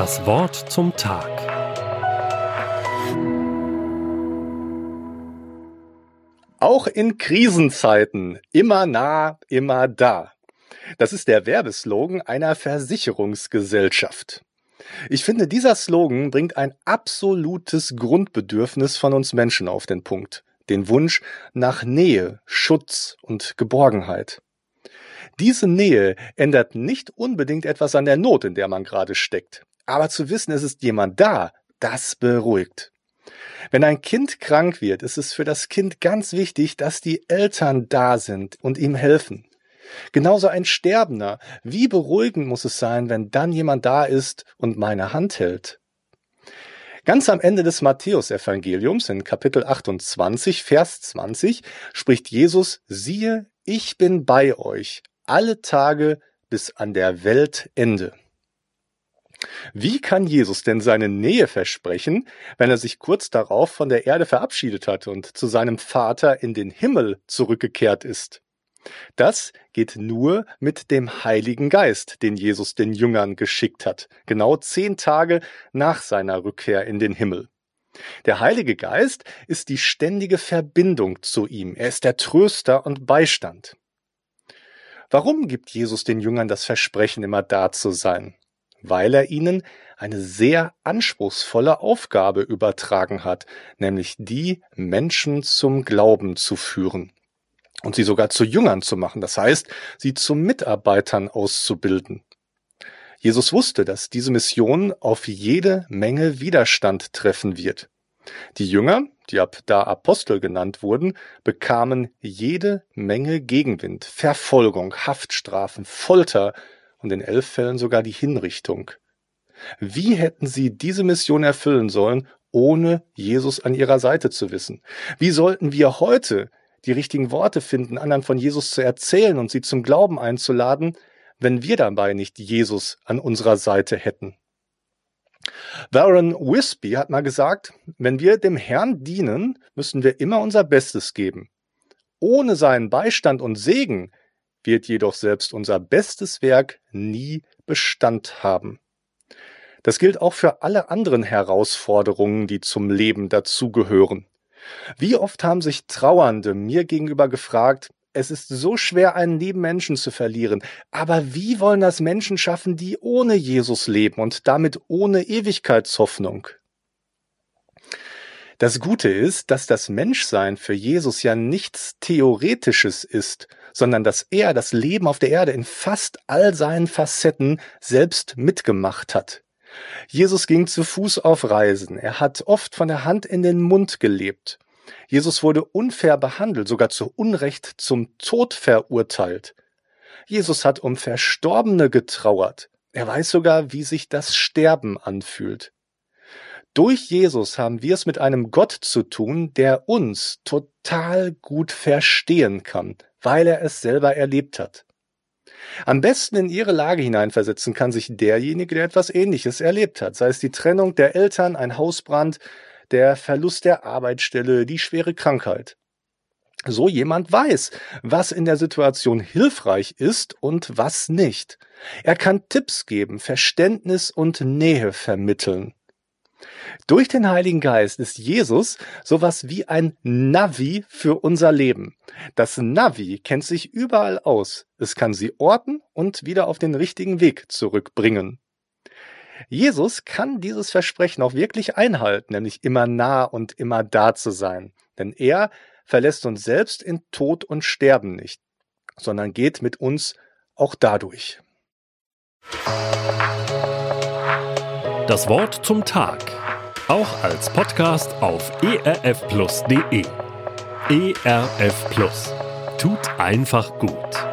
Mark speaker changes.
Speaker 1: Das Wort zum Tag.
Speaker 2: Auch in Krisenzeiten immer nah, immer da. Das ist der Werbeslogan einer Versicherungsgesellschaft. Ich finde, dieser Slogan bringt ein absolutes Grundbedürfnis von uns Menschen auf den Punkt. Den Wunsch nach Nähe, Schutz und Geborgenheit. Diese Nähe ändert nicht unbedingt etwas an der Not, in der man gerade steckt. Aber zu wissen, es ist jemand da, das beruhigt. Wenn ein Kind krank wird, ist es für das Kind ganz wichtig, dass die Eltern da sind und ihm helfen. Genauso ein Sterbender. Wie beruhigend muss es sein, wenn dann jemand da ist und meine Hand hält? Ganz am Ende des Matthäusevangeliums in Kapitel 28, Vers 20 spricht Jesus, siehe, ich bin bei euch alle Tage bis an der Weltende. Wie kann Jesus denn seine Nähe versprechen, wenn er sich kurz darauf von der Erde verabschiedet hat und zu seinem Vater in den Himmel zurückgekehrt ist? Das geht nur mit dem Heiligen Geist, den Jesus den Jüngern geschickt hat, genau zehn Tage nach seiner Rückkehr in den Himmel. Der Heilige Geist ist die ständige Verbindung zu ihm, er ist der Tröster und Beistand. Warum gibt Jesus den Jüngern das Versprechen, immer da zu sein? Weil er ihnen eine sehr anspruchsvolle Aufgabe übertragen hat, nämlich die, Menschen zum Glauben zu führen und sie sogar zu Jüngern zu machen, das heißt, sie zu Mitarbeitern auszubilden. Jesus wusste, dass diese Mission auf jede Menge Widerstand treffen wird. Die Jünger, die ab da Apostel genannt wurden, bekamen jede Menge Gegenwind, Verfolgung, Haftstrafen, Folter und in elf Fällen sogar die Hinrichtung. Wie hätten sie diese Mission erfüllen sollen, ohne Jesus an ihrer Seite zu wissen? Wie sollten wir heute die richtigen Worte finden, anderen von Jesus zu erzählen und sie zum Glauben einzuladen, wenn wir dabei nicht Jesus an unserer Seite hätten? Warren Wisby hat mal gesagt, wenn wir dem Herrn dienen, müssen wir immer unser Bestes geben. Ohne seinen Beistand und Segen wird jedoch selbst unser bestes Werk nie Bestand haben. Das gilt auch für alle anderen Herausforderungen, die zum Leben dazugehören. Wie oft haben sich Trauernde mir gegenüber gefragt, es ist so schwer, einen lieben Menschen zu verlieren. Aber wie wollen das Menschen schaffen, die ohne Jesus leben und damit ohne Ewigkeitshoffnung? Das Gute ist, dass das Menschsein für Jesus ja nichts Theoretisches ist, sondern dass er das Leben auf der Erde in fast all seinen Facetten selbst mitgemacht hat. Jesus ging zu Fuß auf Reisen, er hat oft von der Hand in den Mund gelebt. Jesus wurde unfair behandelt, sogar zu Unrecht zum Tod verurteilt. Jesus hat um Verstorbene getrauert. Er weiß sogar, wie sich das Sterben anfühlt. Durch Jesus haben wir es mit einem Gott zu tun, der uns total gut verstehen kann, weil er es selber erlebt hat. Am besten in ihre Lage hineinversetzen kann sich derjenige, der etwas Ähnliches erlebt hat, sei es die Trennung der Eltern, ein Hausbrand, der Verlust der Arbeitsstelle, die schwere Krankheit. So jemand weiß, was in der Situation hilfreich ist und was nicht. Er kann Tipps geben, Verständnis und Nähe vermitteln. Durch den Heiligen Geist ist Jesus sowas wie ein Navi für unser Leben. Das Navi kennt sich überall aus. Es kann sie orten und wieder auf den richtigen Weg zurückbringen. Jesus kann dieses Versprechen auch wirklich einhalten, nämlich immer nah und immer da zu sein. Denn er verlässt uns selbst in Tod und Sterben nicht, sondern geht mit uns auch dadurch.
Speaker 1: Das Wort zum Tag. Auch als Podcast auf erfplus.de. ERF. Tut einfach gut.